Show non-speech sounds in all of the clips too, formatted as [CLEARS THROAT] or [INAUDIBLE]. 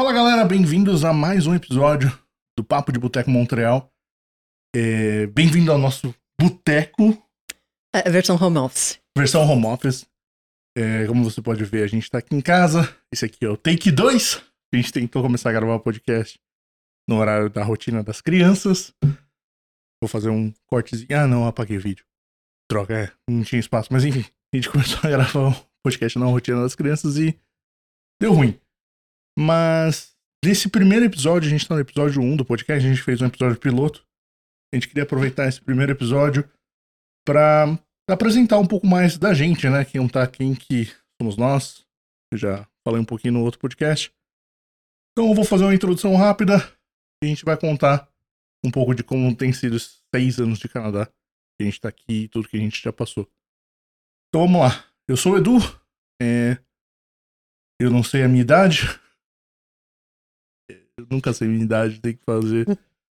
Fala galera, bem-vindos a mais um episódio do Papo de Boteco Montreal. É, Bem-vindo ao nosso boteco, É versão home office. versão home office. É, como você pode ver, a gente tá aqui em casa. Esse aqui é o Take 2. A gente tentou começar a gravar o podcast no horário da rotina das crianças. Vou fazer um cortezinho. Ah, não, apaguei o vídeo. Droga, é, não tinha espaço. Mas enfim, a gente [LAUGHS] começou a gravar o podcast na rotina das crianças e deu ruim. Mas nesse primeiro episódio, a gente tá no episódio 1 do podcast, a gente fez um episódio piloto. A gente queria aproveitar esse primeiro episódio pra apresentar um pouco mais da gente, né? Quem tá quem que somos nós. Eu já falei um pouquinho no outro podcast. Então eu vou fazer uma introdução rápida e a gente vai contar um pouco de como tem sido seis anos de Canadá. Que a gente tá aqui e tudo que a gente já passou. Então vamos lá. Eu sou o Edu. É, Eu não sei a minha idade. Eu nunca sei minha idade, tem que fazer.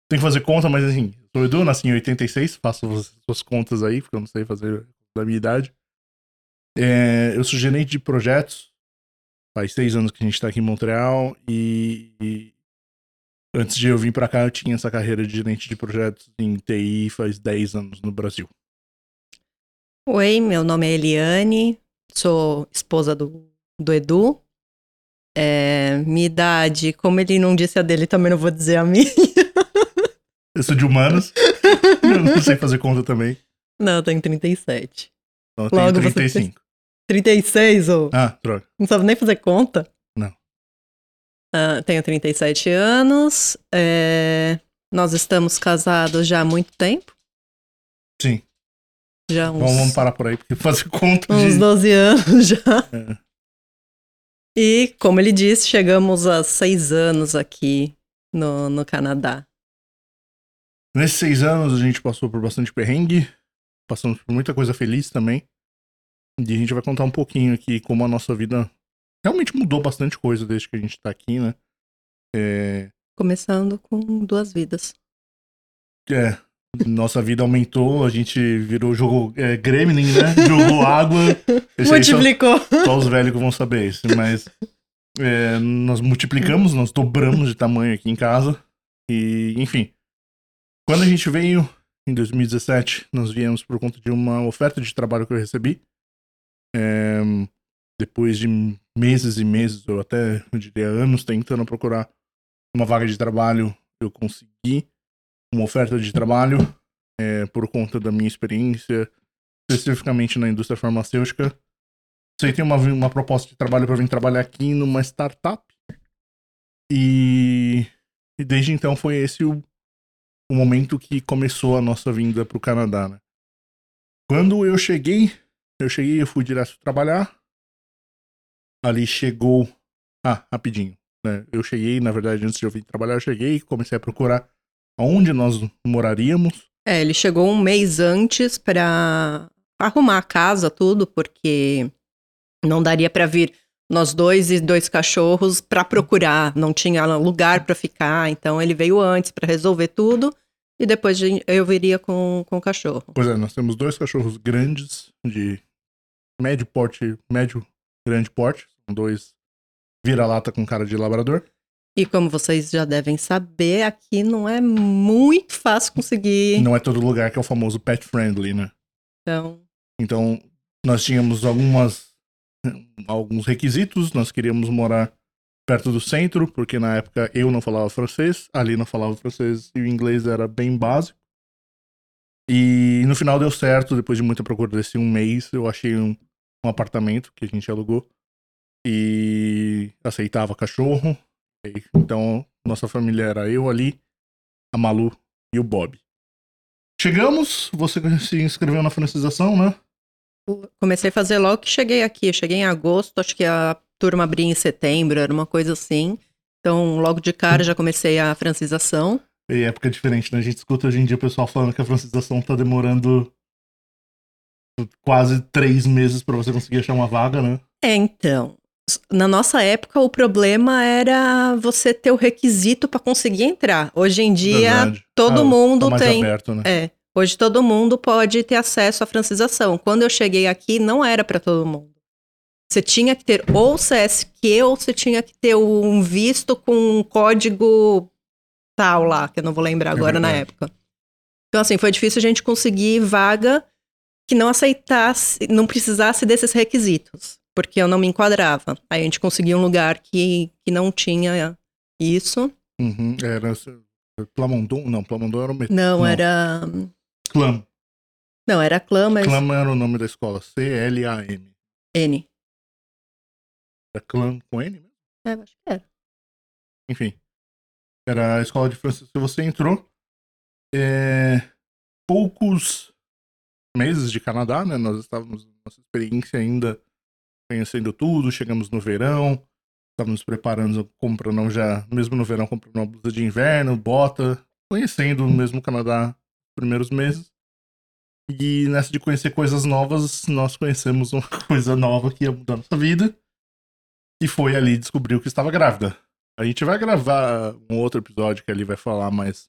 Tem que fazer conta, mas assim, sou Edu, nasci em 86, faço as suas contas aí, porque eu não sei fazer da minha idade. É, eu sou gerente de projetos. Faz seis anos que a gente tá aqui em Montreal e, e antes de eu vir pra cá eu tinha essa carreira de gerente de projetos em TI faz 10 anos no Brasil. Oi, meu nome é Eliane, sou esposa do, do Edu. Minha idade, como ele não disse a dele, também não vou dizer a minha. Eu sou de humanos, [LAUGHS] eu não sei fazer conta também. Não, eu tenho 37. Então eu tenho Logo você 35. 36, ô. Ah, droga. Não sabe nem fazer conta? Não. Ah, tenho 37 anos. é, nós estamos casados já há muito tempo. Sim. Já uns, Então vamos parar por aí, porque fazer conta uns de. 12 anos já. É. E, como ele disse, chegamos a seis anos aqui no, no Canadá. Nesses seis anos a gente passou por bastante perrengue, passamos por muita coisa feliz também. E a gente vai contar um pouquinho aqui como a nossa vida realmente mudou bastante coisa desde que a gente tá aqui, né? É, Começando com duas vidas. é, nossa vida aumentou, a gente virou, jogou é, Gremlin, né? [LAUGHS] Jogou água. Aí só, Multiplicou. só os velhos que vão saber isso, mas é, nós multiplicamos, nós dobramos de tamanho aqui em casa. E, enfim. Quando a gente veio em 2017, nós viemos por conta de uma oferta de trabalho que eu recebi. É, depois de meses e meses, ou até, eu diria, anos tentando procurar uma vaga de trabalho, eu consegui uma oferta de trabalho é, por conta da minha experiência, especificamente na indústria farmacêutica. Aceitei uma, uma proposta de trabalho para vir trabalhar aqui numa startup. E, e desde então foi esse o, o momento que começou a nossa vinda para o Canadá. Né? Quando eu cheguei, eu cheguei, eu fui direto trabalhar. Ali chegou. Ah, rapidinho. Né? Eu cheguei, na verdade, antes de eu vir trabalhar, eu cheguei, comecei a procurar aonde nós moraríamos. É, ele chegou um mês antes pra arrumar a casa, tudo, porque não daria pra vir nós dois e dois cachorros pra procurar, não tinha lugar pra ficar, então ele veio antes pra resolver tudo e depois de- eu viria com, com o cachorro. Pois é, nós temos dois cachorros grandes, de médio porte, médio grande porte. Dois vira-lata com cara de labrador. E como vocês já devem saber, aqui não é muito fácil conseguir. Não é todo lugar que é o famoso pet friendly, né? Então, Então, nós tínhamos algumas alguns requisitos, nós queríamos morar perto do centro, porque na época eu não falava francês, ali não falava francês e o inglês era bem básico. E no final deu certo, depois de muita procura desse um mês, eu achei um, um apartamento que a gente alugou e aceitava cachorro. Então, nossa família era eu ali, a Malu e o Bob. Chegamos, você [LAUGHS] se inscreveu na francização, né? comecei a fazer logo que cheguei aqui. Cheguei em agosto, acho que a turma abria em setembro, era uma coisa assim. Então, logo de cara já comecei a francização. E época diferente, né? A gente escuta hoje em dia o pessoal falando que a francização tá demorando quase três meses pra você conseguir achar uma vaga, né? É, então. Na nossa época, o problema era você ter o requisito para conseguir entrar. Hoje em dia, Verdade. todo Ah, mundo tá mais tem. aberto, né? É. Hoje todo mundo pode ter acesso à francização. Quando eu cheguei aqui, não era para todo mundo. você tinha que ter ou CSQ ou você tinha que ter um visto com um código tal lá, que eu não vou lembrar É agora na verdade. época. Então, assim, foi difícil a gente conseguir vaga que não aceitasse, não precisasse desses requisitos, porque eu não me enquadrava. Aí a gente conseguiu um lugar que, que não tinha isso. Uhum, era Plamondon? Não, Plamondon era o metrô. Não, Não. era. Clam. Não, era clã, mas Clam era o nome da escola. C-L-A-M. N. Era Clam com N? mesmo? É, acho que era. Enfim. Era a escola de francês que você entrou. É, poucos meses de Canadá, né? Nós estávamos nossa experiência ainda conhecendo tudo. Chegamos no verão. Estávamos preparando, comprando já, mesmo no verão, comprando uma blusa de inverno, bota. Conhecendo mesmo o Canadá nos primeiros meses. E nessa de conhecer coisas novas, nós conhecemos uma [LAUGHS] coisa nova que ia mudar nossa vida. E foi ali descobrir que estava grávida. A gente vai gravar um outro episódio que ali vai falar mais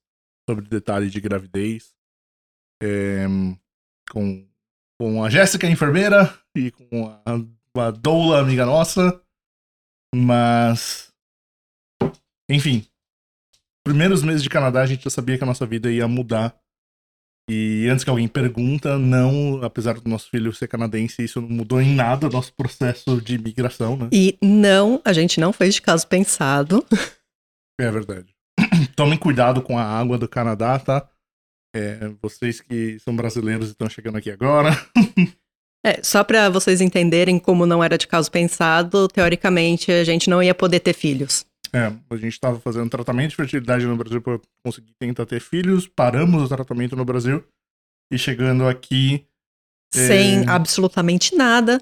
sobre detalhes de gravidez. é, com, com a Jéssica, enfermeira, e com a, a Doula, amiga nossa. Mas. Enfim. Primeiros meses de Canadá, a gente já sabia que a nossa vida ia mudar. E antes que alguém pergunta, não, apesar do nosso filho ser canadense, isso não mudou em nada o nosso processo de imigração, né? E não, a gente não fez de caso pensado. [LAUGHS] É verdade. [CLEARS THROAT] Tomem cuidado com a água do Canadá, tá? É, vocês que são brasileiros e estão chegando aqui agora. [LAUGHS] É, só pra vocês entenderem como não era de caso pensado, teoricamente a gente não ia poder ter filhos. É, a gente estava fazendo tratamento de fertilidade no Brasil para conseguir tentar ter filhos. Paramos o tratamento no Brasil. E chegando aqui, É. Sem absolutamente nada.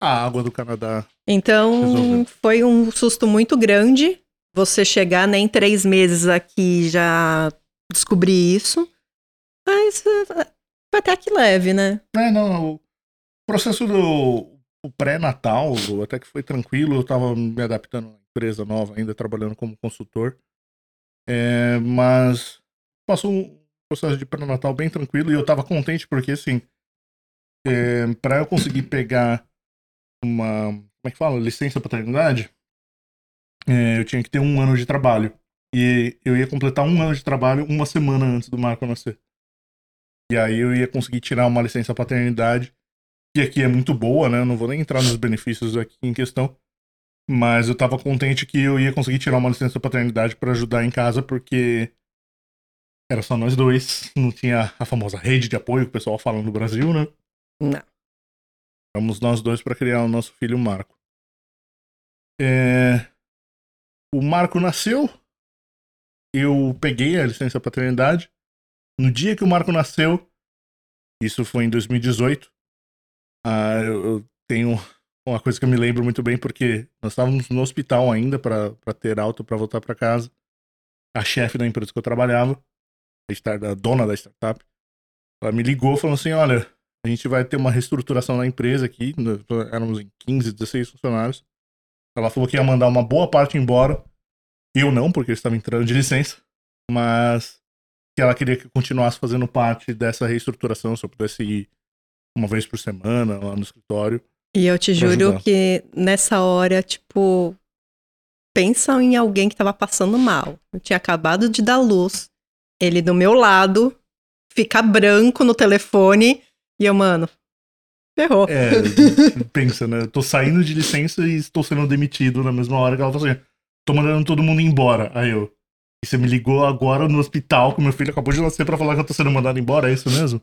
a água do Canadá. Então, Resolveu. foi um susto muito grande você chegar nem três meses aqui já descobrir isso. Mas eh, foi até que leve, né? É, não, processo do pré-natal até que foi tranquilo. Eu tava me adaptando à empresa nova, ainda trabalhando como consultor. É, mas passou um processo de pré-natal bem tranquilo e eu tava contente porque, assim, é, para eu conseguir pegar uma, como é que fala, licença paternidade, é, eu tinha que ter um ano de trabalho. E eu ia completar um ano de trabalho uma semana antes do Marco nascer. E aí eu ia conseguir tirar uma licença paternidade, que aqui é muito boa, né? Eu não vou nem entrar nos benefícios aqui em questão. Mas eu tava contente que eu ia conseguir tirar uma licença paternidade para ajudar em casa, porque era só nós dois, não tinha a famosa rede de apoio que o pessoal fala no Brasil, né? Não. Éramos nós dois para criar o nosso filho Marco. É, O Marco nasceu, eu peguei a licença paternidade. No dia que o Marco nasceu, isso foi em 2018, ah, eu, eu tenho uma coisa que eu me lembro muito bem, porque nós estávamos no hospital ainda para ter alta para voltar para casa. A chefe da empresa que eu trabalhava, a dona da startup, ela me ligou falando assim: olha, a gente vai ter uma reestruturação na empresa aqui, no- éramos em 15, 16 funcionários. Ela falou que ia mandar uma boa parte embora. Eu não, porque eu estava entrando de licença. Mas que ela queria que eu continuasse fazendo parte dessa reestruturação, se eu pudesse ir uma vez por semana lá no escritório. E eu te juro ajudar. que nessa hora, tipo, pensa em alguém que tava passando mal. Eu tinha acabado de dar luz, ele do meu lado, fica branco no telefone, e eu, mano, ferrou. É, [LAUGHS] pensa, né? Eu tô saindo de licença e estou sendo demitido na mesma hora que ela falou assim: tô mandando todo mundo embora. Aí eu. E você me ligou agora no hospital que meu filho acabou de nascer pra falar que eu tô sendo mandado embora, é isso mesmo?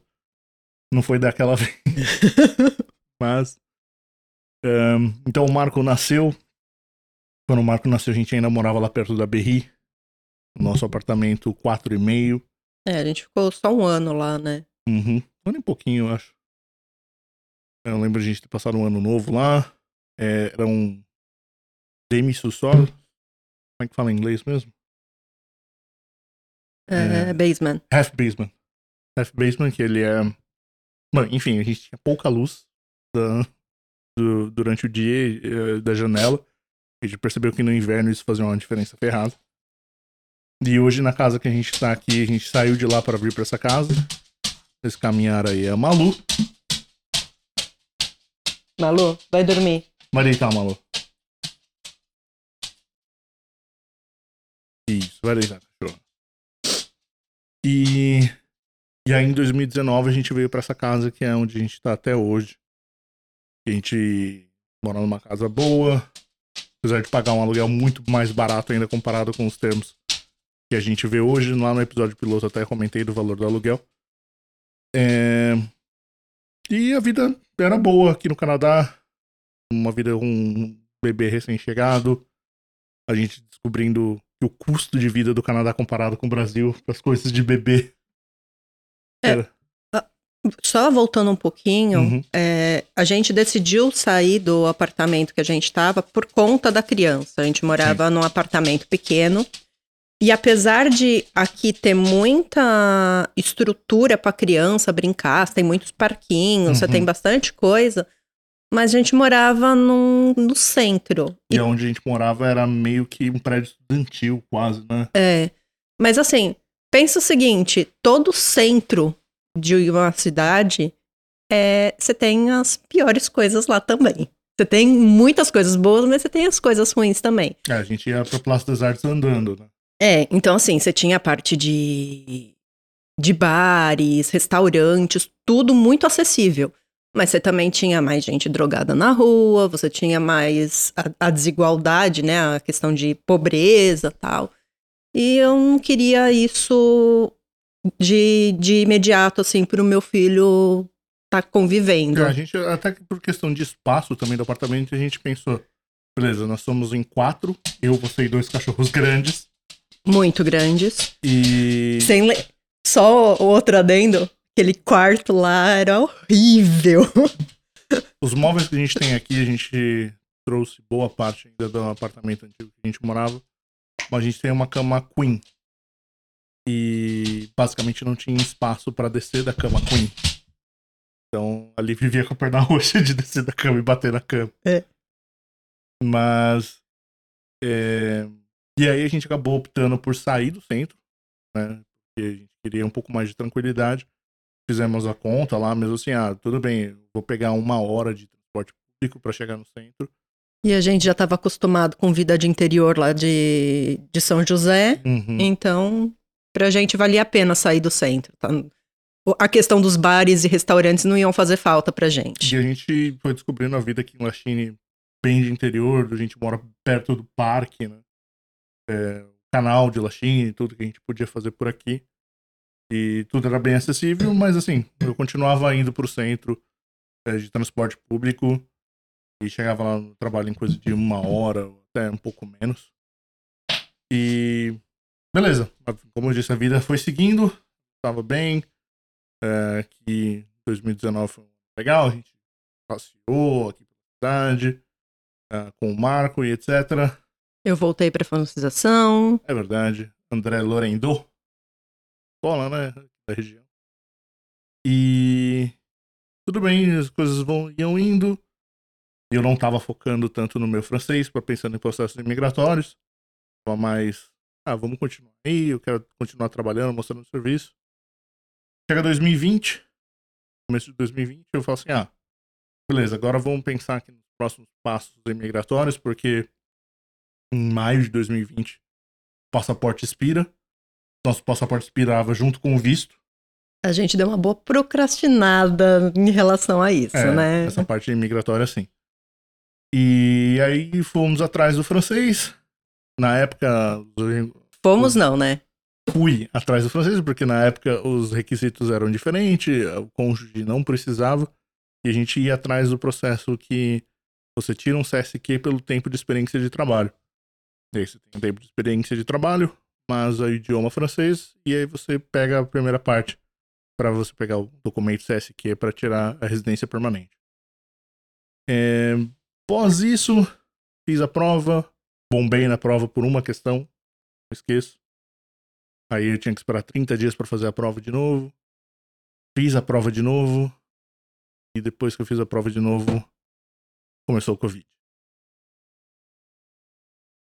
Não foi daquela [LAUGHS] vez. Mas. ahn, então o Marco nasceu. Quando o Marco nasceu, a gente ainda morava lá perto da Berri. No nosso apartamento 4,5. É, a gente ficou só um ano lá, né? Uhum. Um ano e pouquinho, eu acho. Eu lembro de a gente ter passado um ano novo lá. É, era um demi-sous-sol. Como é que fala em inglês mesmo? É, É. basement. Half basement. Half basement, que ele é. Bom, enfim, a gente tinha pouca luz da- do- durante o dia eh, da janela. A gente percebeu que no inverno isso fazia uma diferença ferrada. E hoje, na casa que a gente tá aqui, a gente saiu de lá para vir para essa casa. Esse caminhar aí é a Malu. Malu, vai dormir. Vai deitar, Malu. Isso, vai deitar, cachorro. E, e aí em 2019 a gente veio pra essa casa que é onde a gente tá até hoje. A gente mora numa casa boa, apesar de pagar um aluguel muito mais barato ainda comparado com os termos que a gente vê hoje. Lá no episódio piloto até comentei do valor do aluguel. É... E a vida era boa aqui no Canadá. Uma vida com um bebê recém-chegado. A gente descobrindo que o custo de vida do Canadá comparado com o Brasil, as coisas de bebê. É. Era- Só voltando um pouquinho, Uhum. é, a gente decidiu sair do apartamento que a gente estava por conta da criança. A gente morava num apartamento pequeno. E apesar de aqui ter muita estrutura para criança brincar, você tem muitos parquinhos, você Uhum. tem bastante coisa, mas a gente morava num- no centro. E onde a gente morava era meio que um prédio estudantil, quase, né? É. Mas assim, pensa o seguinte: todo centro de uma cidade, é, você tem as piores coisas lá também. Você tem muitas coisas boas, mas você tem as coisas ruins também. É, a gente ia pra Praça das Artes andando, né? É, então assim, você tinha a parte de, de bares, restaurantes, tudo muito acessível. Mas você também tinha mais gente drogada na rua, você tinha mais a, a desigualdade, né? A questão de pobreza tal. E eu não queria isso de, de imediato, assim, pro meu filho estar convivendo. É, A gente, até que por questão de espaço também do apartamento, a gente pensou, beleza, nós somos em quatro, eu, você e dois cachorros [LAUGHS] grandes, Muito grandes. e... Sem le- Só outro adendo, aquele quarto lá era horrível. [LAUGHS] Os móveis que a gente tem aqui, a gente trouxe boa parte ainda do apartamento antigo que a gente morava. A gente tem uma cama queen. E basicamente não tinha espaço pra descer da cama queen. Então ali vivia com a perna roxa de descer da cama e bater na cama. É. Mas. é, E aí a gente acabou optando por sair do centro, né? Porque a gente queria um pouco mais de tranquilidade fizemos a conta lá, mesmo assim, ah, tudo bem, vou pegar uma hora de transporte público pra chegar no centro. E a gente já estava acostumado com vida de interior lá de, de São José, Uhum. então pra gente valia a pena sair do centro. tá? A questão dos bares e restaurantes não iam fazer falta pra gente. E a gente foi descobrindo a vida aqui em Lachine bem de interior, a gente mora perto do parque, né? É, canal de Lachine, tudo que a gente podia fazer por aqui. E tudo era bem acessível, mas assim, eu continuava indo pro centro é, de transporte público e chegava lá no trabalho em coisa de uma hora, até um pouco menos. E beleza, como eu disse, a vida foi seguindo, tava bem. É, que 2019 foi legal, a gente passeou aqui pela cidade, ah, com o Marco e etc. Eu voltei pra francização, É verdade. André Lorendo. Escola, né? Da região. E tudo bem, as coisas vão, iam indo. Eu não tava focando tanto no meu francês, para pensando em processos imigratórios. Tava mais, ah, vamos continuar aí, eu quero continuar trabalhando, mostrando serviço. Chega 2020, começo de 2020, eu falo assim, ah, beleza, agora vamos pensar aqui nos próximos passos imigratórios, porque em maio de 2020 o passaporte expira. Nosso passaporte expirava junto com o visto. a gente deu uma boa procrastinada em relação a isso, É, né? Essa parte imigratória, sim. E aí fomos atrás do francês. Na época, Fomos não, né? fui atrás do francês, porque na época os requisitos eram diferentes, o cônjuge não precisava, e a gente ia atrás do processo que você tira um CSQ pelo tempo de experiência de trabalho. E aí você tem um tempo de experiência de trabalho, mas o idioma francês, e aí você pega a primeira parte para você pegar o documento CSQ para tirar a residência permanente. É, Após isso, fiz a prova, bombei na prova por uma questão, não esqueço. Aí eu tinha que esperar 30 dias para fazer a prova de novo. Fiz a prova de novo. E depois que eu fiz a prova de novo, começou o Covid.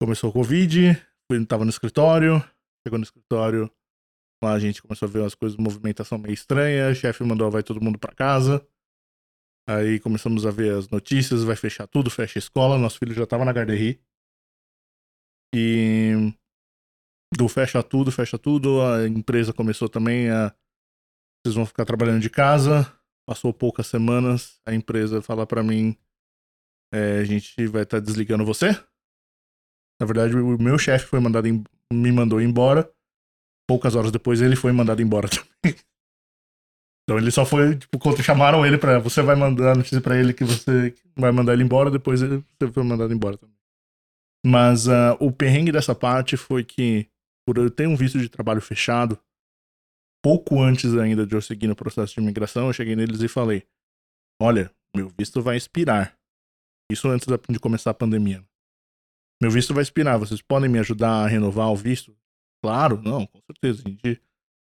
Começou o Covid, fui, tava no escritório, chegou no escritório, lá a gente começou a ver as coisas, movimentação meio estranha, o chefe mandou, vai todo mundo para casa. Aí começamos a ver as notícias, vai fechar tudo, fecha a escola. Nosso filho já tava na Garderie. E do fecha tudo, fecha tudo. A empresa começou também a. Vocês vão ficar trabalhando de casa. Passou poucas semanas, a empresa fala para mim: é, a gente vai estar tá desligando você. Na verdade, o meu chefe foi mandado em... me mandou embora. Poucas horas depois, ele foi mandado embora [LAUGHS] também. Então ele só foi, tipo, quando chamaram ele pra. Você vai mandar a notícia pra ele que você vai mandar ele embora, depois ele, foi mandado embora também. Mas uh, o perrengue dessa parte foi que, por eu ter um visto de trabalho fechado, pouco antes ainda de eu seguir no processo de imigração, eu cheguei neles e falei: Olha, meu visto vai expirar. Isso antes de começar a pandemia. Meu visto vai expirar, vocês podem me ajudar a renovar o visto? Claro, não, com certeza. A gente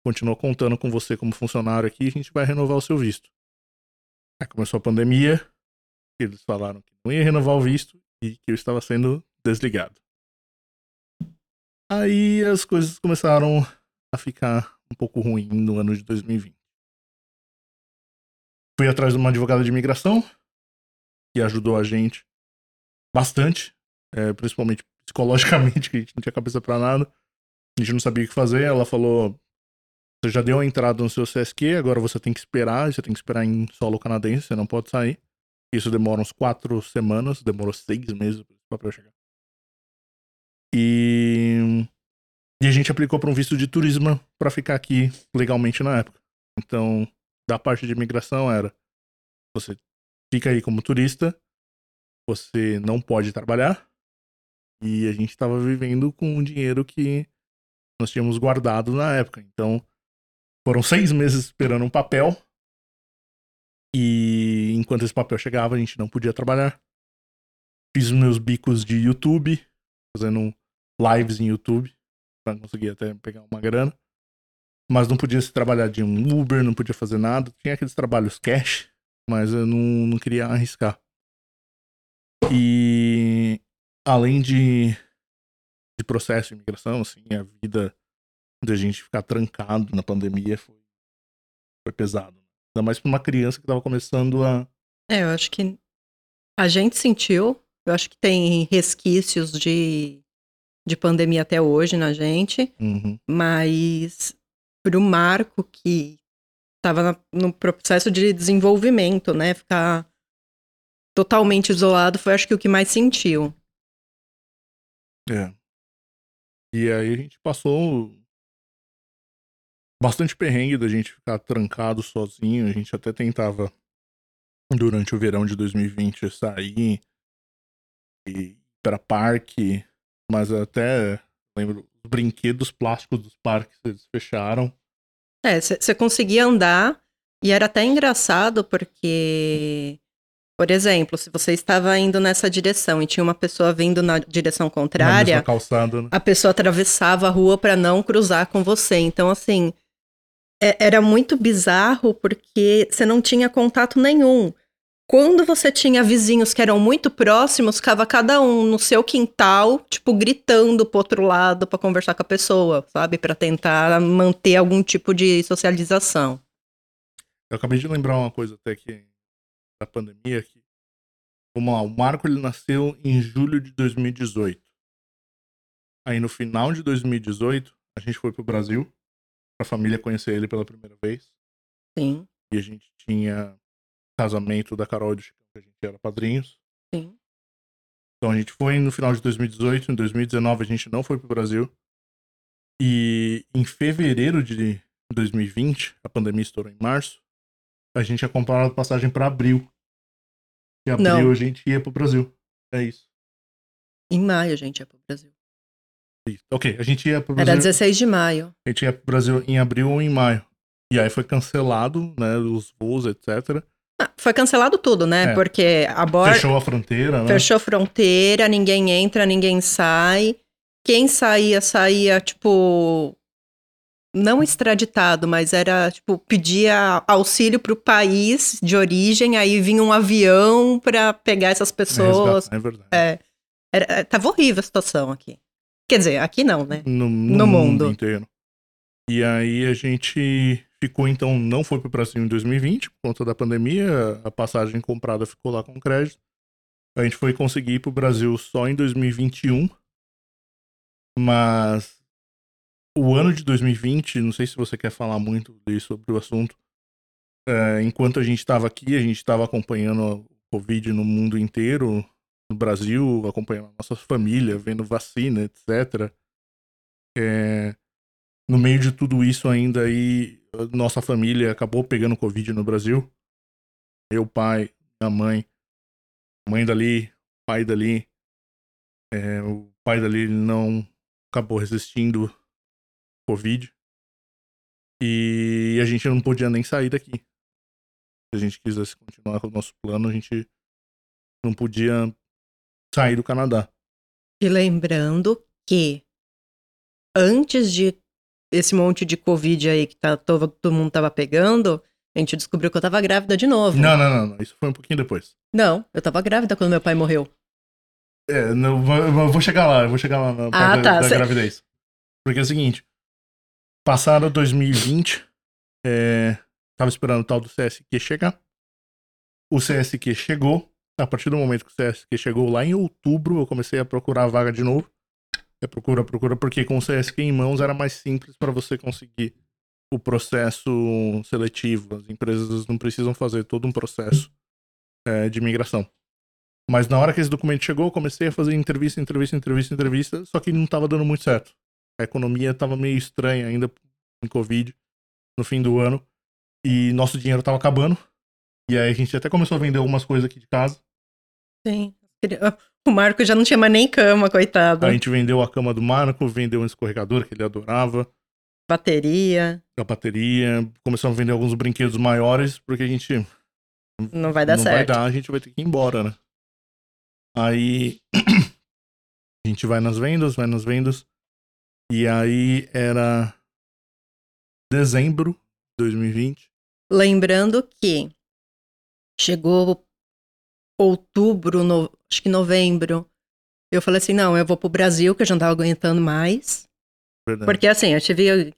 continua contando com você como funcionário aqui, a gente vai renovar o seu visto. Aí começou a pandemia, eles falaram que não ia renovar o visto e que eu estava sendo desligado. Aí as coisas começaram a ficar um pouco ruim no ano de 2020. Fui atrás de uma advogada de imigração que ajudou a gente bastante, é, principalmente psicologicamente, [LAUGHS] que a gente não tinha cabeça para nada. A gente não sabia o que fazer. Ela falou: Você já deu a entrada no seu CSQ, agora você tem que esperar. Você tem que esperar em solo canadense, você não pode sair. Isso demora uns quatro semanas, demorou seis meses para papel chegar. E, e a gente aplicou para um visto de turismo para ficar aqui legalmente na época. Então, da parte de imigração era: você fica aí como turista, você não pode trabalhar. E a gente estava vivendo com o dinheiro que nós tínhamos guardado na época. Então, foram seis meses esperando um papel. E enquanto esse papel chegava, a gente não podia trabalhar. Fiz meus bicos de YouTube, fazendo lives em YouTube, para conseguir até pegar uma grana. Mas não podia se trabalhar de um Uber, não podia fazer nada. Tinha aqueles trabalhos cash, mas eu não, não queria arriscar. E além de, de processo de imigração, assim, a vida de a gente ficar trancado na pandemia foi, foi pesado. Ainda mais para uma criança que estava começando a. É, eu acho que a gente sentiu, eu acho que tem resquícios de, de pandemia até hoje na gente, uhum. mas para o Marco que estava no processo de desenvolvimento, né? Ficar totalmente isolado foi acho que o que mais sentiu. É. E aí a gente passou bastante perrengue da gente ficar trancado sozinho. A gente até tentava, durante o verão de 2020, sair e ir para parque, mas até lembro, os brinquedos plásticos dos parques eles fecharam. É, você conseguia andar e era até engraçado porque por exemplo, se você estava indo nessa direção e tinha uma pessoa vindo na direção contrária, na calçada, né? a pessoa atravessava a rua para não cruzar com você. Então, assim, é, era muito bizarro porque você não tinha contato nenhum. Quando você tinha vizinhos que eram muito próximos, ficava cada um no seu quintal, tipo, gritando pro outro lado para conversar com a pessoa, sabe? Para tentar manter algum tipo de socialização. Eu acabei de lembrar uma coisa até que da pandemia. Vamos lá, o Marco ele nasceu em julho de 2018. Aí no final de 2018, a gente foi pro Brasil, pra família conhecer ele pela primeira vez. Sim. E a gente tinha casamento da Carol e do Chicão, que a gente era padrinhos. Sim. Então a gente foi no final de 2018, em 2019 a gente não foi pro Brasil. E em fevereiro de 2020, a pandemia estourou em março, a gente ia comprar uma passagem para abril. E abril Não. a gente ia pro Brasil. É isso. Em maio a gente ia pro Brasil. Ok, a gente ia pro Brasil. Era 16 de maio. A gente ia pro Brasil em abril ou em maio. E aí foi cancelado, né, os voos, etc. Ah, foi cancelado tudo, né? É. Porque a borda. Fechou a fronteira, né? Fechou a fronteira, ninguém entra, ninguém sai. Quem saía, saía, tipo, não extraditado, mas era, tipo, pedia auxílio pro país de origem, aí vinha um avião para pegar essas pessoas. É, é verdade. É, era, é, tava horrível a situação aqui. Quer dizer, aqui não, né? No, no, no mundo. mundo inteiro. E aí a gente ficou então, não foi pro Brasil em 2020, por conta da pandemia, a passagem comprada ficou lá com crédito. A gente foi conseguir ir pro Brasil só em 2021. Mas o ano de 2020, não sei se você quer falar muito sobre o assunto. É, enquanto a gente estava aqui, a gente estava acompanhando o Covid no mundo inteiro, no Brasil, acompanhando a nossa família, vendo vacina, etc. É, no meio de tudo isso ainda aí, nossa família acabou pegando Covid no Brasil. Meu pai, minha mãe, mãe dali, pai dali. É, o pai dali não acabou resistindo Covid. E a gente não podia nem sair daqui. Se a gente quisesse continuar com o nosso plano, a gente não podia sair do Canadá. E lembrando que antes de esse monte de Covid aí que tá, todo, todo mundo tava pegando, a gente descobriu que eu tava grávida de novo. Não, não, não, não. Isso foi um pouquinho depois. Não, eu tava grávida quando meu pai morreu. É, não, eu vou chegar lá, eu vou chegar lá na Ah, da, tá, da cê- gravidez. Porque é o seguinte, passado 2020, é, tava esperando o tal do CSQ chegar. O CSQ chegou. A partir do momento que o CSQ chegou lá em outubro, eu comecei a procurar a vaga de novo. É procura, procura, porque com o CSQ em mãos era mais simples para você conseguir o processo seletivo. As empresas não precisam fazer todo um processo é, de imigração. Mas na hora que esse documento chegou, eu comecei a fazer entrevista, entrevista, entrevista, entrevista, só que não tava dando muito certo. A economia tava meio estranha ainda em Covid, no fim do ano, e nosso dinheiro tava acabando. E aí a gente até começou a vender algumas coisas aqui de casa. Sim. O Marco já não tinha mais nem cama, coitado. A gente vendeu a cama do Marco, vendeu um escorregador que ele adorava, Bateria. a bateria, começamos a vender alguns brinquedos maiores, porque a gente Não vai dar não vai certo. dar, a gente vai ter que ir embora, né? Aí [CLEARS THROAT] a gente vai nas vendas, vai nas vendas. E aí era dezembro de 2020. Lembrando que chegou outubro, no- acho que novembro. Eu falei assim: não, eu vou pro Brasil, que eu já não tava aguentando mais. Verdade. Porque assim, eu tive.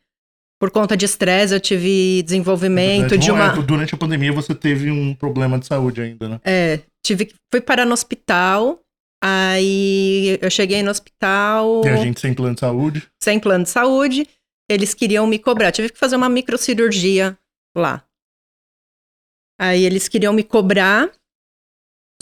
Por conta de estresse, eu tive desenvolvimento Verdade. de uma. é, durante a pandemia você teve um problema de saúde ainda, né? É, tive. Fui parar no hospital. Aí eu cheguei no hospital E a gente sem plano de saúde. sem plano de saúde. Eles queriam me cobrar. Tive que fazer uma microcirurgia lá. Aí eles queriam me cobrar.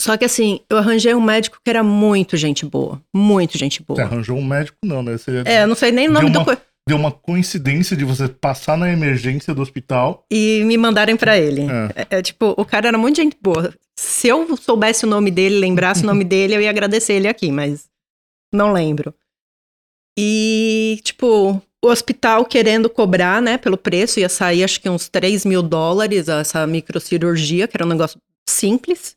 Só que assim, eu arranjei um médico que era muito gente boa. Muito gente Você boa. arranjou um médico, não, né? Você É, eu não sei nem o nome do. uma- co- deu uma coincidência de você passar na emergência do hospital. E me mandarem pra ele. É. É, é, tipo, o cara era muito gente boa. Se eu soubesse o nome dele, lembrasse o nome [LAUGHS] dele, eu ia agradecer ele aqui, mas não lembro. E, tipo, o hospital querendo cobrar, né, pelo preço, ia sair acho que uns 3 mil dólares essa microcirurgia, que era um negócio simples,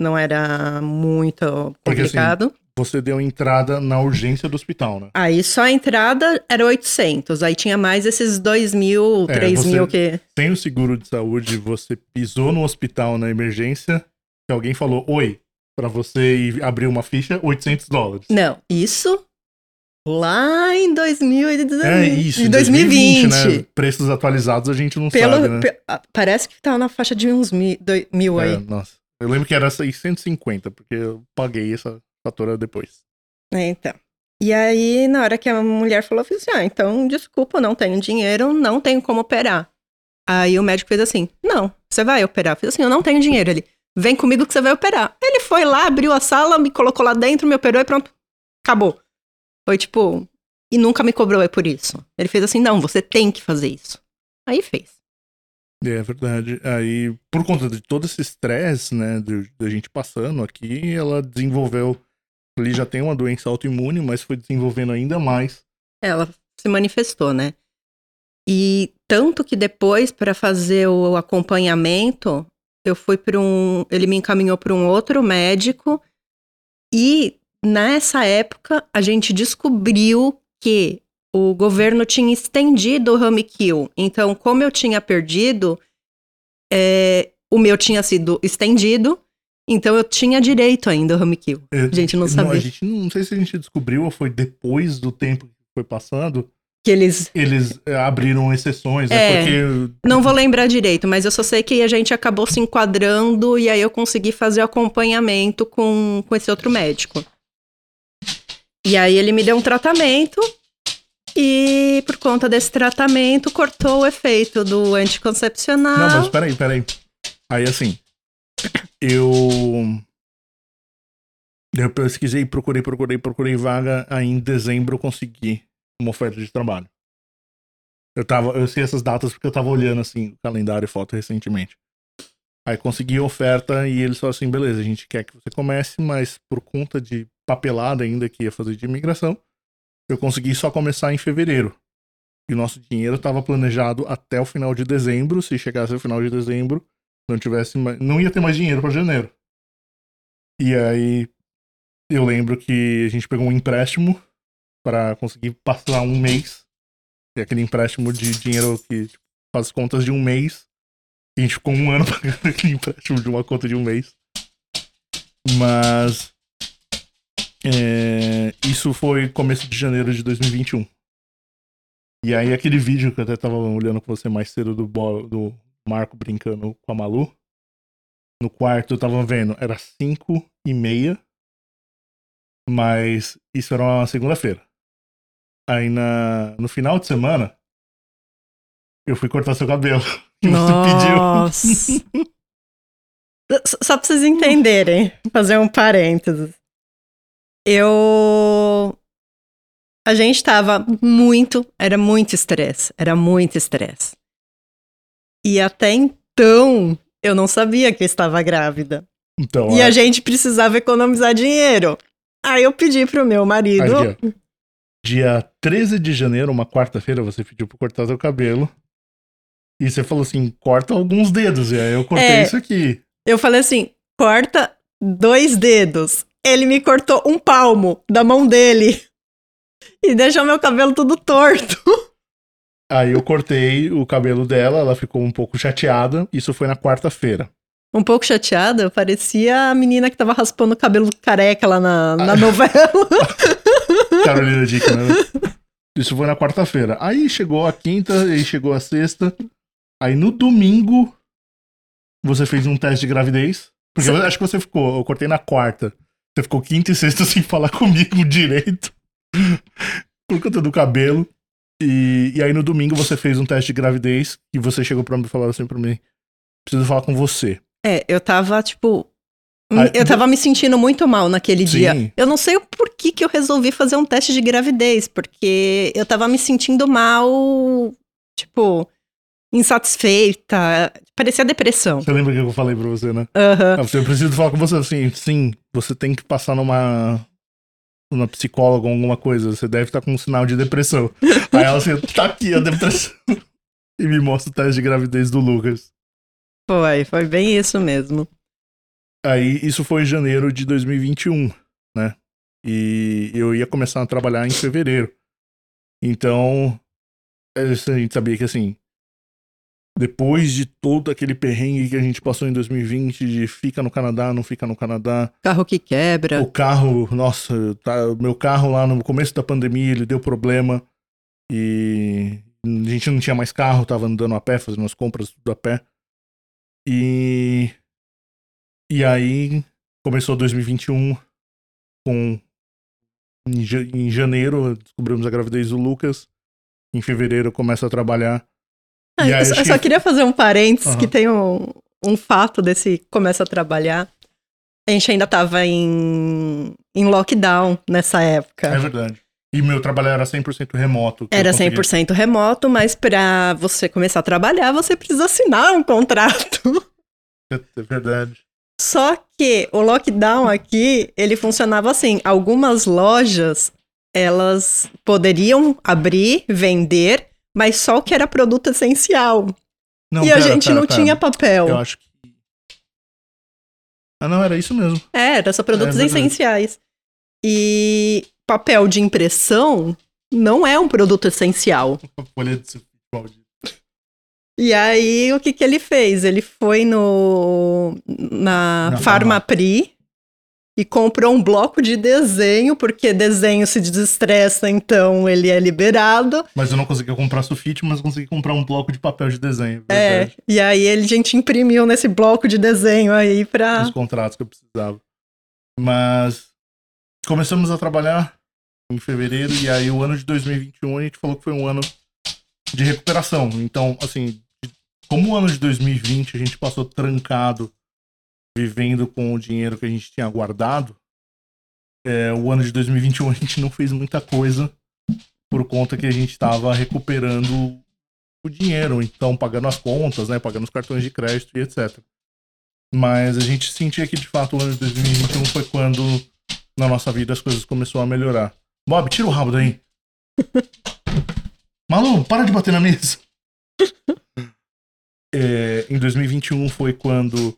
não era muito Porque, assim, complicado. Você deu entrada na urgência do hospital, né? Aí só a entrada era 800, aí tinha mais esses 2 mil, É, 3 você- mil que... Sem o seguro de saúde, você pisou no hospital na emergência, e alguém falou oi pra você ir abrir uma ficha, 800 dólares. Não, isso lá em 2019. É isso, em em 2020. né? Preços atualizados a gente não Pelo, sabe, né? ah, parece que tava na faixa de uns mil, dois- mil É, aí. nossa. Eu lembro que era 650, porque eu paguei essa fatura depois. É, então. E aí, na hora que a mulher falou, eu falei assim: ah, então, desculpa, não tenho dinheiro, não tenho como operar. Aí o médico fez assim: não, você vai operar. Eu fiz assim: eu não tenho dinheiro. Ele, vem comigo que você vai operar. Ele foi lá, abriu a sala, me colocou lá dentro, me operou e pronto. Acabou. Foi tipo. E nunca me cobrou é por isso. Ele fez assim: não, você tem que fazer isso. Aí fez. É verdade. Aí, por conta de todo esse estresse, né, da gente passando aqui, ela desenvolveu. Ele já tem uma doença autoimune, mas foi desenvolvendo ainda mais. Ela se manifestou, né? E tanto que depois, para fazer o acompanhamento, eu fui para um. Ele me encaminhou para um outro médico. E nessa época, a gente descobriu que o governo tinha estendido o home kill. Então, como eu tinha perdido, é, o meu tinha sido estendido. Então, eu tinha direito ainda ao home kill. É, A gente não sabia. a gente não, não sei se a gente descobriu ou foi depois do tempo que foi passando, que eles. Eles é, abriram exceções, é, É. porque. Não vou lembrar direito, mas eu só sei que a gente acabou se enquadrando e aí eu consegui fazer o acompanhamento com, com esse outro médico. E aí ele me deu um tratamento e por conta desse tratamento cortou o efeito do anticoncepcional. Não, mas peraí, peraí. Aí assim, eu. Eu pesquisei, procurei, procurei, procurei vaga. Aí em dezembro eu consegui uma oferta de trabalho. Eu tava, eu sei essas datas porque eu tava olhando assim o calendário e foto recentemente. Aí consegui a oferta e eles falaram assim: beleza, a gente quer que você comece, mas por conta de papelada ainda que ia fazer de imigração, eu consegui só começar em fevereiro. E o nosso dinheiro estava planejado até o final de dezembro. Se chegasse ao final de dezembro, não tivesse mais, não ia ter mais dinheiro para janeiro. E aí eu lembro que a gente pegou um empréstimo para conseguir passar um mês. E aquele empréstimo de dinheiro que tipo, faz contas de um mês. E a gente ficou um ano [LAUGHS] pagando aquele empréstimo de uma conta de um mês. Mas é, isso foi começo de janeiro de 2021. E aí aquele vídeo que eu até tava olhando com você mais cedo do, do Marco brincando com a Malu. No quarto eu tava vendo, era 5 e meia. Mas isso era uma segunda-feira. Aí na, no final de semana, eu fui cortar seu cabelo. [LAUGHS] Que você pediu. Nossa. [LAUGHS] Só pra vocês entenderem, fazer um parênteses. Eu. A gente tava muito. Era muito estresse. Era muito estresse. E até então, eu não sabia que eu estava grávida. Então, E é, a gente precisava economizar dinheiro. Aí eu pedi pro meu marido. ó. dia 13 de janeiro, uma quarta-feira, você pediu pra cortar seu cabelo. E você falou assim, corta alguns dedos. E aí eu cortei É. isso aqui. Eu falei assim: corta dois dedos. Ele me cortou um palmo da mão dele. [LAUGHS] E deixou meu cabelo tudo torto. [LAUGHS] Aí eu cortei o cabelo dela, ela ficou um pouco chateada. Isso foi na quarta-feira. Um pouco chateada, parecia a menina que tava raspando o cabelo careca lá na, na novela. [LAUGHS] Carolina Dickman. né? Isso foi na quarta-feira. Aí chegou a quinta, aí chegou a sexta. Aí no domingo, você fez um teste de gravidez. Porque eu acho que você ficou, eu cortei na quarta. Você ficou quinta e sexta [LAUGHS] sem falar comigo direito. Por conta do cabelo. E, e aí no domingo você fez um teste de gravidez. E você chegou pra mim e falou assim pra mim: preciso falar com você. É, eu tava, tipo. Aí- eu tava me sentindo muito mal naquele Sim. dia. Eu não sei o porquê que eu resolvi fazer um teste de gravidez, porque eu tava me sentindo mal, tipo, insatisfeita. Parecia depressão. Você lembra o que eu falei pra você, né? Ah, Eu preciso falar com você assim, sim, você tem que passar numa uma psicóloga ou alguma coisa, você deve estar com um sinal de depressão. [LAUGHS] Aí ela assim, tá aqui a depressão. E me mostra o teste de gravidez do Lucas. Foi, foi bem isso mesmo. Aí isso foi em janeiro de 2021, né? E eu ia começar a trabalhar em fevereiro. Então, é, a gente sabia que assim, depois de todo aquele perrengue que a gente passou em 2020, de fica no Canadá, não fica no Canadá, Carro que quebra. O carro, nossa, tá, meu carro lá no começo da pandemia, ele deu problema e a gente não tinha mais carro, tava andando a pé, fazendo as compras tudo a pé. E e aí começou 2021 com em, ja- em janeiro descobrimos a gravidez do Lucas. Em fevereiro eu começo a trabalhar. Ah, eu, eu só que- queria fazer um parênteses Aham. que tem um, um fato desse começa a trabalhar. A gente ainda tava em, em lockdown nessa época. É verdade. E meu trabalho era 100% remoto. Era consegui- 100% remoto, mas pra você começar a trabalhar, você precisa assinar um contrato. [LAUGHS] É verdade. Só que o lockdown aqui, ele funcionava assim. Algumas lojas, elas poderiam abrir, vender, mas só o que era produto essencial. Não, e a pera, gente pera, não pera. tinha papel. Eu acho que. Ah, não, era isso mesmo. É, era só produtos É essenciais. E papel de impressão não é um produto essencial. A folha de. E aí, o que que ele fez? Ele foi no na Na Farmapri e comprou um bloco de desenho, porque desenho se desestressa, então ele é liberado. Mas eu não consegui comprar sulfite, mas consegui comprar um bloco de papel de desenho. É, verdade. e aí ele, a gente imprimiu nesse bloco de desenho aí pra. Os contratos que eu precisava. Mas começamos a trabalhar em fevereiro, e aí o ano de 2021 a gente falou que foi um ano de recuperação. Então, assim, como o ano de 2020 a gente passou trancado, vivendo com o dinheiro que a gente tinha guardado, é, o ano de 2021 a gente não fez muita coisa por conta que a gente estava recuperando o dinheiro, então pagando as contas, né, pagando os cartões de crédito e etc. Mas a gente sentia que de fato o ano de 2021 foi quando na nossa vida as coisas começaram a melhorar. Bob, tira o rabo daí. [LAUGHS] Malu, para de bater na mesa. [LAUGHS] É, em 2021 foi quando.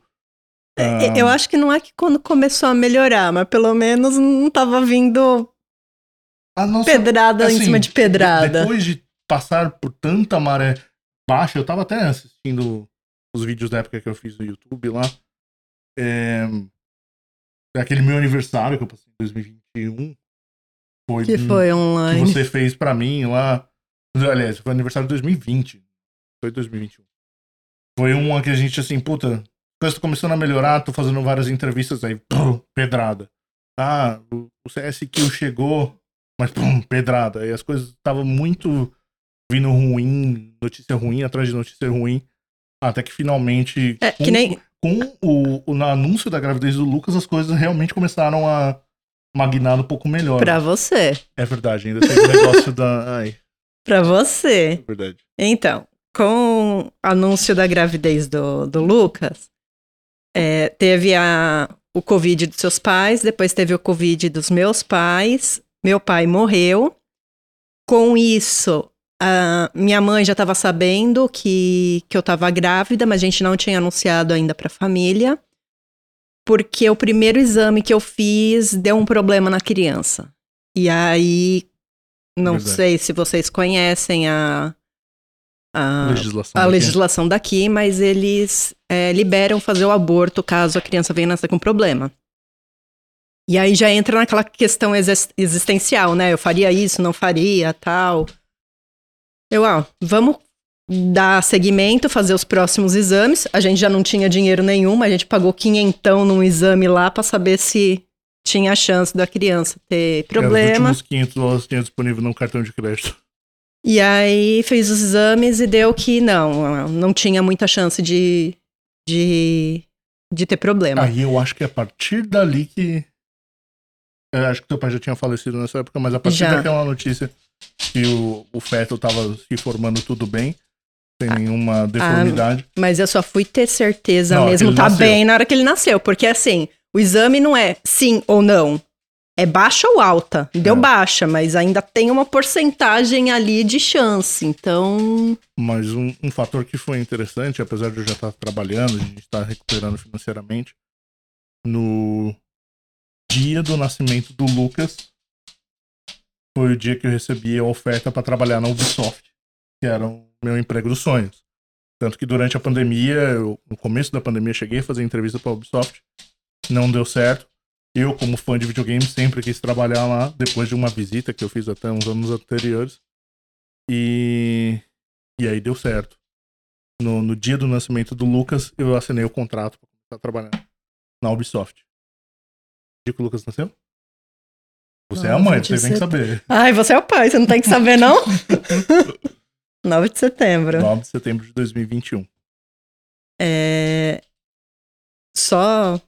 É, ah, Eu acho que não é que quando começou a melhorar, mas pelo menos não tava vindo nossa, pedrada em assim, cima de pedrada. Depois de passar por tanta maré baixa, eu tava até assistindo os vídeos da época que eu fiz no YouTube lá. É, aquele meu aniversário que eu passei em 2021. Foi, Que foi que online. você fez pra mim lá. Aliás, foi aniversário de 2020. Foi 2021. Foi uma que a gente, assim, puta, coisa tá começando a melhorar, tô fazendo várias entrevistas aí, pum, pedrada. Ah, o, CSQ chegou, mas pum, pedrada. Aí as coisas estavam muito vindo ruim, notícia ruim atrás de notícia ruim. Até que finalmente, É, com, que nem. com o, o anúncio da gravidez do Lucas, as coisas realmente começaram a magnar um pouco melhor. Pra você. É verdade, ainda tem o negócio da. Ai, Pra é você. verdade. Então, com o anúncio da gravidez do, do Lucas, é, teve a, o Covid dos seus pais, depois teve o Covid dos meus pais. Meu pai morreu. Com isso, a minha mãe já estava sabendo que, que eu estava grávida, mas a gente não tinha anunciado ainda para a família, porque o primeiro exame que eu fiz deu um problema na criança. E aí, não Verdade. sei se vocês conhecem a, a, legislação. a daqui. legislação daqui, mas eles é, liberam fazer o aborto caso a criança venha nascer com problema. E aí já entra naquela questão exis- existencial, né? Eu faria isso, não faria, tal. Eu, ó, vamos dar seguimento, fazer os próximos exames. A gente já não tinha dinheiro nenhum, mas a gente pagou quinhentão num exame lá pra saber se tinha chance da criança ter problema. Os últimos 500 dólares tinha disponível no cartão de crédito. E aí fez os exames e deu que não, não tinha muita chance de, de, de ter problema. Aí eu acho que é a partir dali que. Eu acho que teu pai já tinha falecido nessa época, mas a partir Já. daquela notícia que o, o feto tava se formando tudo bem, sem nenhuma deformidade. Mas eu só fui ter certeza que mesmo tá nasceu. bem na hora que ele nasceu. Porque assim, o exame não é sim ou não. É baixa ou alta. Deu É. baixa, mas ainda tem uma porcentagem ali de chance. Então, Mas um, um fator que foi interessante, apesar de eu já estar trabalhando, a gente estar recuperando financeiramente, no dia do nascimento do Lucas, foi o dia que eu recebi a oferta para trabalhar na Ubisoft, que era o meu emprego dos sonhos. Tanto que durante a pandemia, eu- no começo da pandemia, cheguei a fazer entrevista para a Ubisoft, não deu certo. Eu, como fã de videogame, sempre quis trabalhar lá, depois de uma visita que eu fiz até uns anos anteriores. E e aí deu certo. No, no dia do nascimento do Lucas, eu assinei o contrato pra começar a trabalhar na Ubisoft. O dia que o Lucas nasceu? Você é a mãe, você tem que saber. ai, você é o pai, você não tem que saber não? [LAUGHS] 9 de setembro. 9 de setembro de 2021. É... Só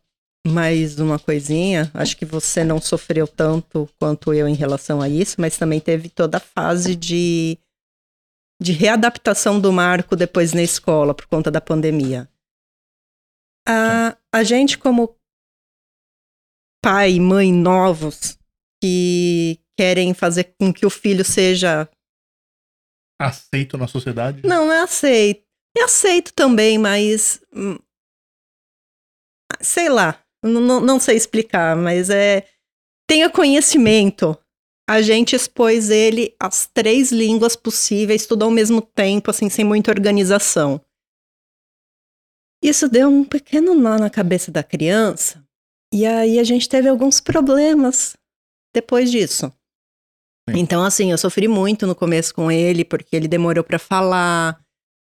mais uma coisinha. Acho que você não sofreu tanto quanto eu em relação a isso, mas também teve toda a fase de, de readaptação do Marco depois na escola por conta da pandemia. A, a gente, como pai e mãe novos que querem fazer com que o filho seja Aceito na sociedade? não, é aceito. É aceito também, mas. hum, Sei lá. Não, não- sei explicar, mas é. Tenha conhecimento. A gente expôs ele às três línguas possíveis, tudo ao mesmo tempo, assim, sem muita organização. Isso deu um pequeno nó na cabeça da criança. E aí a gente teve alguns problemas depois disso. Sim. Então, assim, eu sofri muito no começo com ele, porque ele demorou pra falar.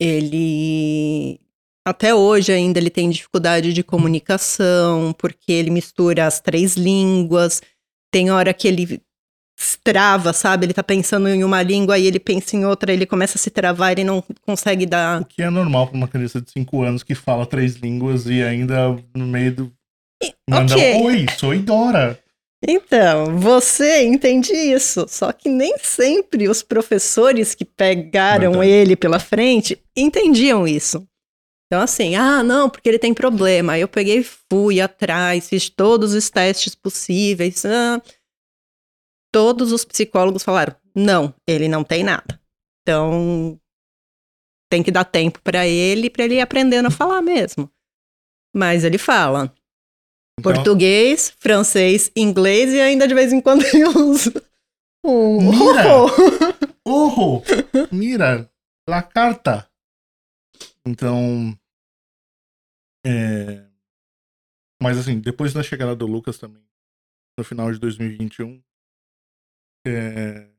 Ele. Até hoje ainda ele tem dificuldade de comunicação, porque ele mistura as três línguas. Tem hora que ele trava, sabe? Ele tá pensando em uma língua e ele pensa em outra, ele começa a se travar, ele não consegue dar. O que é normal para uma criança de 5 anos que fala três línguas e ainda no meio do. Manda, ok. oi, sou Idora. Então, você entende isso. Só que nem sempre os professores que pegaram Verdade. ele pela frente entendiam isso. Então, assim, ah, não, porque ele tem problema. Aí eu peguei, fui atrás, fiz todos os testes possíveis. ah. Todos os psicólogos falaram: não, ele não tem nada. Então, tem que dar tempo pra ele, pra ele ir aprendendo a falar mesmo. Mas ele fala. Então, Português, francês, inglês e ainda de vez em quando ele usa um Mira! Mira! La carta! Então. É... Mas assim, depois da chegada do Lucas também, no final de 2021, é...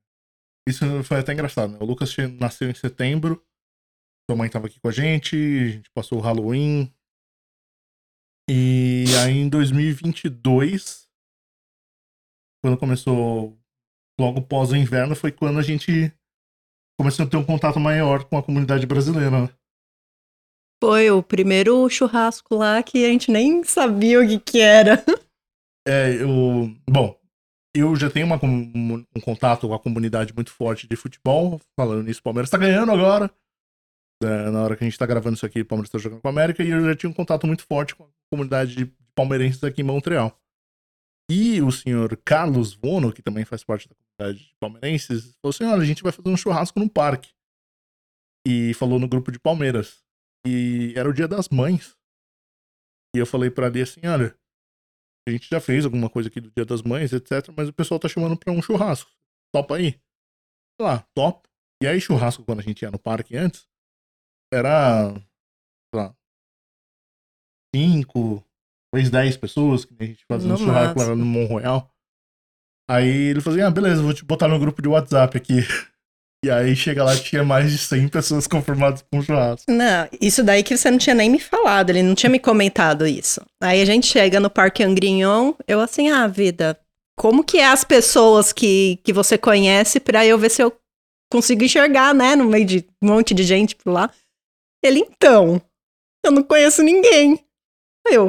isso foi até engraçado, né? O Lucas nasceu em setembro, sua mãe tava aqui com a gente, a gente passou o Halloween. E aí em 2022, quando começou logo pós o inverno foi quando a gente começou a ter um contato maior com a comunidade brasileira. né? Foi o primeiro churrasco lá que a gente nem sabia o que que era. [LAUGHS] É, eu, bom, eu já tenho uma, com- um contato com a comunidade muito forte de futebol. Falando nisso, o Palmeiras tá ganhando agora. É, na hora que a gente tá gravando isso aqui, o Palmeiras tá jogando com a América. E eu já tinha um contato muito forte com a comunidade de palmeirenses aqui em Montreal. E o senhor Carlos Vono, que também faz parte da comunidade de palmeirenses, falou assim: olha, a gente vai fazer um churrasco no parque. E falou no grupo de Palmeiras. E era o dia das mães. E eu falei pra ali assim: olha, a gente já fez alguma coisa aqui do Dia das Mães, etc. Mas o pessoal tá chamando pra um churrasco. Topa aí? Sei lá, top. E aí, churrasco, quando a gente ia no parque antes, era. Sei lá. Cinco, talvez dez pessoas, que a gente fazia um No churrasco lá no Mont Royal. Aí ele falou assim: ah, beleza, vou te botar no grupo de WhatsApp aqui. [LAUGHS] E aí chega lá, tinha mais de 100 pessoas confirmadas pra um churrasco. Não, isso daí que você não tinha nem me falado, ele não tinha me comentado isso. Aí a gente chega no Parque Angrignon, eu assim, ah, vida, como que é as pessoas que, que você conhece pra eu ver se eu consigo enxergar, né, no meio de um monte de gente por lá. Ele, então, eu não conheço ninguém. Aí eu,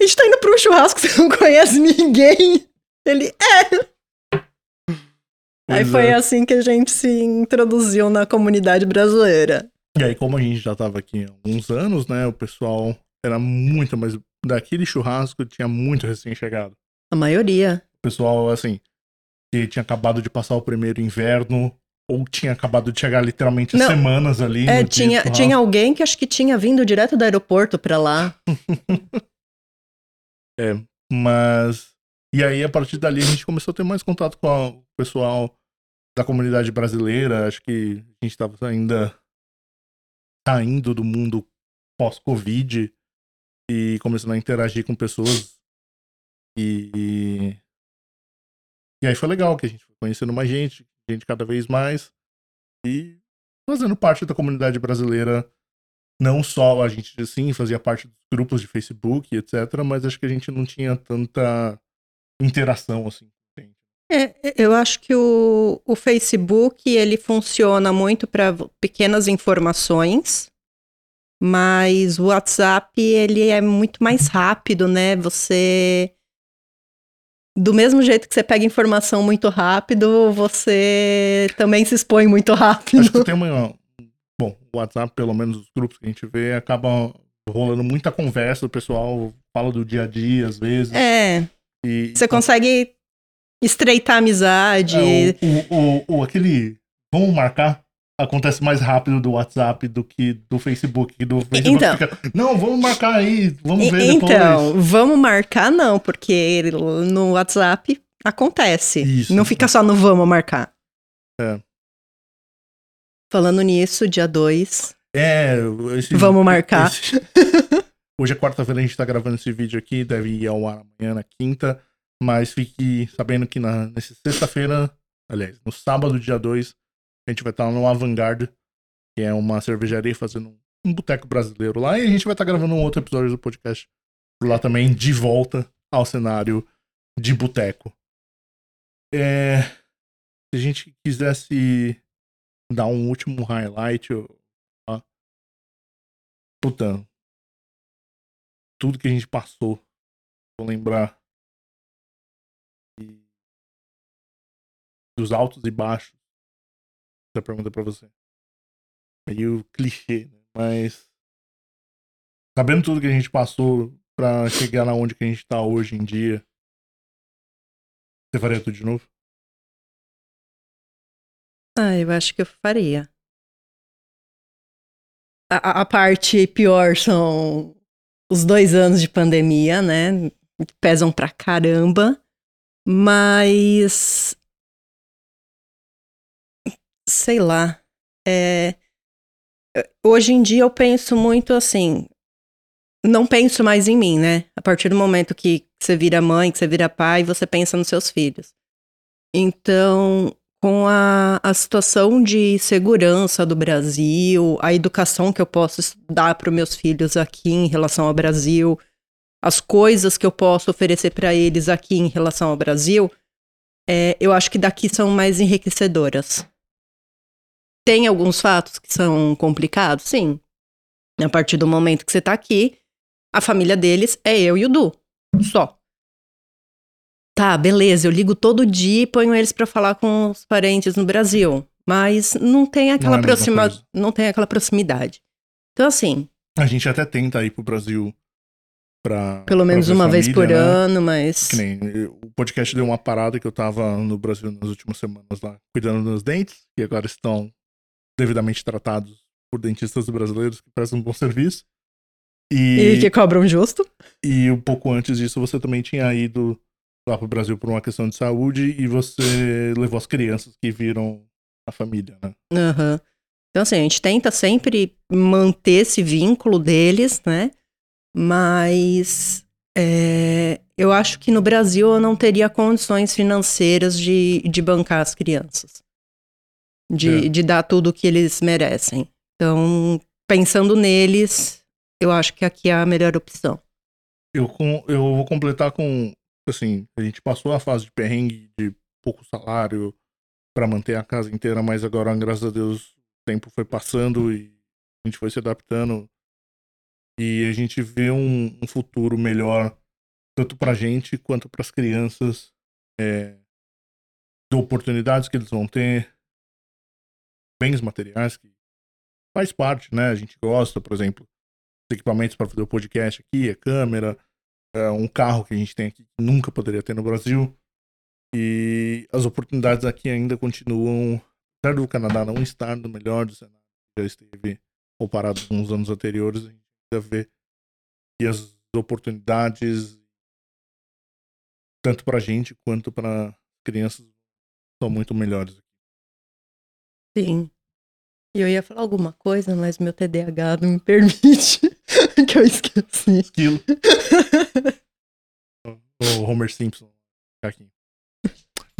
a gente tá indo um churrasco, [LAUGHS] você não conhece ninguém? Ele, é. Aí Pois foi é. assim que a gente se introduziu na comunidade brasileira. E aí, como a gente já tava aqui há alguns anos, né? O pessoal era muito, mas daquele churrasco tinha muito recém-chegado. A maioria. O pessoal, assim, que tinha acabado de passar o primeiro inverno, ou tinha acabado de chegar literalmente Não. semanas ali. É, tinha, churrasco. tinha alguém que acho que tinha vindo direto do aeroporto pra lá. [LAUGHS] Mas. E aí, a partir dali, a gente começou a ter mais contato com o pessoal da comunidade brasileira. Acho que a gente tava ainda saindo do mundo pós-Covid e começando a interagir com pessoas. E. E aí foi legal, que a gente foi conhecendo mais gente, gente cada vez mais. E fazendo parte da comunidade brasileira. Não só a gente, sim, fazia parte dos grupos de Facebook, etc. Mas acho que a gente não tinha tanta interação assim. É, eu acho que o, o Facebook ele funciona muito para pequenas informações, mas o WhatsApp ele é muito mais rápido, né? Você do mesmo jeito que você pega informação muito rápido, você também se expõe muito rápido. Acho que tem uma. Bom, o WhatsApp, pelo menos os grupos que a gente vê, acaba rolando muita conversa, o pessoal fala do dia a dia, às vezes. É, e, você consegue estreitar a amizade. É, o, o, o- aquele. Vamos marcar? Acontece mais rápido do WhatsApp do que do Facebook. Do Facebook Então. fica, não, vamos marcar aí, vamos ver depois. Então, vamos marcar não, porque no WhatsApp acontece. Isso. Não fica só no vamos marcar. É. Falando nisso, dia 2, É, esse- Vamos marcar. Esse, [LAUGHS] Hoje é quarta-feira, a gente tá gravando esse vídeo aqui, deve ir ao ar amanhã, na quinta. Mas fique sabendo que na, nessa sexta-feira, aliás, no sábado, dia 2, a gente vai estar no Avantgarde, que é uma cervejaria fazendo um boteco brasileiro lá. E a gente vai estar gravando um outro episódio do podcast por lá também, de volta ao cenário de boteco. É, se a gente quisesse dar um último highlight, ó, puta, tudo que a gente passou, vou lembrar dos altos e baixos. Essa pergunta pra você. Meio clichê, né? Mas sabendo tudo que a gente passou pra chegar na onde que a gente tá hoje em dia, você faria tudo de novo? Ah, eu acho que eu faria. A, a parte pior são os dois anos de pandemia, né? Pesam pra caramba. Mas. Sei lá. É, hoje em dia eu penso muito assim. Não penso mais em mim, né? A partir do momento que você vira mãe, que você vira pai, você pensa nos seus filhos. Então, com a, a situação de segurança do Brasil, a educação que eu posso dar para os meus filhos aqui em relação ao Brasil, as coisas que eu posso oferecer para eles aqui em relação ao Brasil, é, eu acho que daqui são mais enriquecedoras. Tem alguns fatos que são complicados? Sim. A partir do momento que você está aqui, a família deles é eu e o Du. Só. Tá, beleza, eu ligo todo dia e ponho eles para falar com os parentes no Brasil. Mas não tem aquela Não é proxima... não tem aquela proximidade. Então, assim, A gente até tenta ir pro Brasil pra. pelo menos pra uma vez família, por né? ano, mas. Que nem o podcast deu uma parada que eu tava no Brasil nas últimas semanas lá, cuidando dos dentes, e agora estão devidamente tratados por dentistas brasileiros que prestam um bom serviço. E E, que cobram justo. e um pouco antes disso, você também tinha ido lá pro Brasil por uma questão de saúde e você levou as crianças que viram a família, né? Aham. Então, assim, a gente tenta sempre manter esse vínculo deles, né? Mas é, eu acho que no Brasil eu não teria condições financeiras de, de bancar as crianças. De, É. de dar tudo o que eles merecem. Então, pensando neles, eu acho que aqui é a melhor opção. Eu, com, eu vou completar com, assim, a gente passou a fase de perrengue de pouco salário pra manter a casa inteira, mas agora, graças a Deus, o tempo foi passando e a gente foi se adaptando e a gente vê um, um futuro melhor tanto pra gente quanto pras crianças, é, de oportunidades que eles vão ter, bens materiais que faz parte, né? A gente gosta, por exemplo, os equipamentos para fazer o podcast aqui, a câmera, é, um carro que a gente tem aqui que nunca poderia ter no Brasil. E as oportunidades aqui ainda continuam, apesar do Canadá não estar no melhor do cenário já esteve comparado com os anos anteriores, a gente ainda vê que as oportunidades, tanto para a gente quanto para crianças, são muito melhores. Sim. E eu ia falar alguma coisa, mas meu TDAH não me [LAUGHS] permite que eu esqueci. Esquilo, [LAUGHS] o Homer Simpson aqui.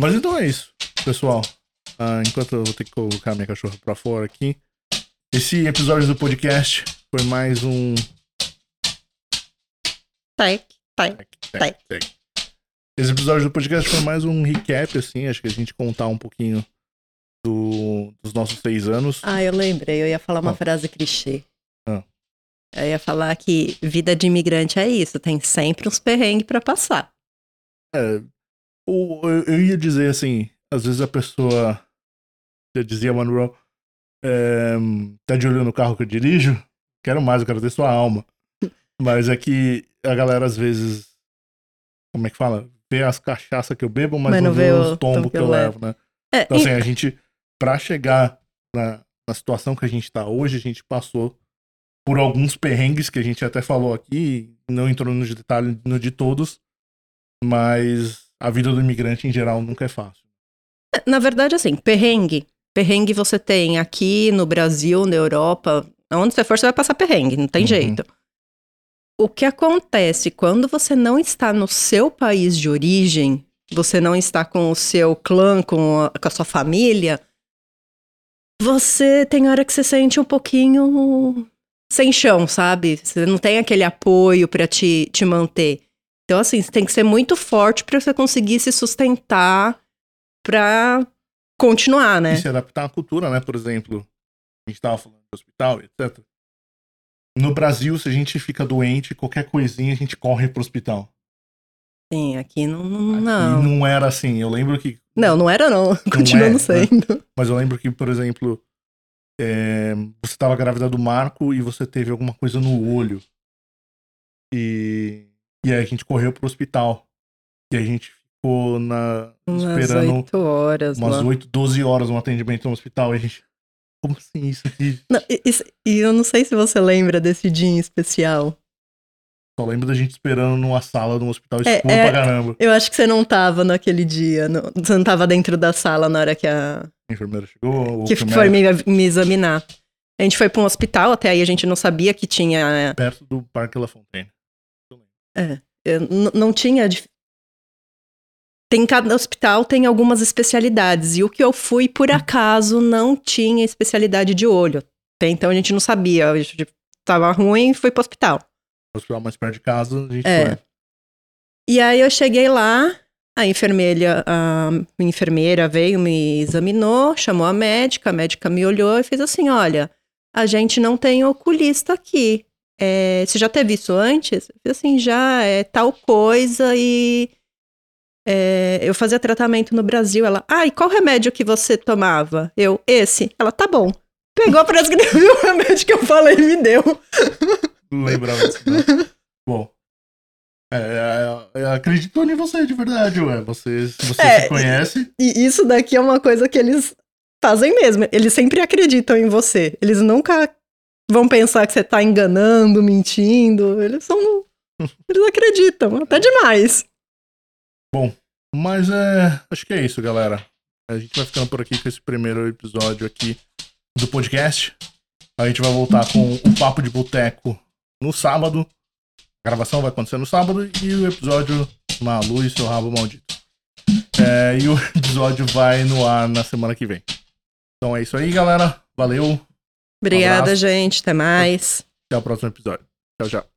Mas então é isso, pessoal. Ah, enquanto eu vou ter que colocar minha cachorra pra fora aqui. Esse episódio do podcast foi mais um. Tec, tec, tec. Esse episódio do podcast foi mais um recap, assim. Acho que a gente contar um pouquinho do- dos nossos seis anos. Ah, eu lembrei, eu ia falar uma Ah. frase clichê. Ah. Eu ia falar que vida de imigrante é isso, tem sempre uns perrengues pra passar. É, eu, eu ia dizer assim, às vezes a pessoa, eu dizia Monroe, é, tá de olho no carro que eu dirijo, quero mais, eu quero ter sua alma. [LAUGHS] Mas é que a galera às vezes, como é que fala? Vê as cachaças que eu bebo, mas, não vê os tombos que eu levo, né? É, Então e- assim, a gente, pra chegar na, na situação que a gente tá hoje, a gente passou por alguns perrengues que a gente até falou aqui, não entrou no detalhe no de todos, mas a vida do imigrante em geral nunca é fácil. na verdade, assim, perrengue. Perrengue você tem aqui no Brasil, na Europa, onde você for, você vai passar perrengue, não tem Uhum. jeito. O que acontece quando você não está no seu país de origem, você não está com o seu clã, com a, com a sua família, você tem hora que você sente um pouquinho sem chão, sabe? Você não tem aquele apoio para te, te manter. Então, assim, você tem que ser muito forte para você conseguir se sustentar para continuar, né? E se adaptar à cultura, né? Por exemplo, a gente tava falando do hospital, etc. No Brasil, se a gente fica doente, qualquer coisinha, a gente corre pro hospital. Sim, aqui não. não, Aqui não. não era assim. Eu lembro que. Não, não era não. Continua é, não né? sendo. Mas eu lembro que, por exemplo, é, você tava grávida do Marco e você teve alguma coisa no olho. E, e aí a gente correu pro hospital. E a gente ficou na, Umas esperando oito horas umas lá. 8, 12 horas um atendimento no hospital. E a gente. Como assim isso aqui? Não, e, isso- e eu não sei se você lembra desse dia em especial. Só lembro da gente esperando numa sala de um hospital É, escuro é- pra caramba. Eu acho que você não tava naquele dia. não- você não tava dentro da sala na hora que a, A enfermeira chegou. ou que foi me, me examinar. A gente foi pra um hospital, até aí a gente não sabia que tinha. Perto do Parque La Fontaine. n- não tinha. Tem cada hospital tem algumas especialidades. E o que eu fui, por acaso, não tinha especialidade de olho. Então a gente não sabia. A gente tava ruim e foi pro hospital. Hospital mais perto de casa, a gente É. foi. E aí eu cheguei lá, a enfermeira, a enfermeira veio, me examinou, chamou a médica, a médica me olhou e fez assim: olha, a gente não tem oculista aqui. É, você já teve isso antes? Eu fiz assim, já é tal coisa e é, eu fazia tratamento no Brasil. Ela, ah, e qual remédio que você tomava? Eu, esse. Ela, tá bom. Pegou, prescreveu [LAUGHS] o remédio que eu falei e me deu. Não lembrava disso, não. [LAUGHS] Bom. É, é, é, acreditou em você de verdade, ué. Você, se você É, se conhece. E isso daqui é uma coisa que eles fazem mesmo. Eles sempre acreditam em você. Eles nunca vão pensar que você tá enganando, mentindo. Eles são. [LAUGHS] Eles acreditam, até demais. Mas é. Acho que é isso, galera. A gente vai ficando por aqui com esse primeiro episódio aqui do podcast. A gente vai voltar com o Papo de Boteco no sábado. A gravação vai acontecer no sábado e o episódio Malu e seu rabo maldito. É, e o [LAUGHS] episódio vai no ar na semana que vem. Então é isso aí, galera. Valeu. Obrigada, abraço. gente. Até mais. Até o próximo episódio. Tchau, tchau.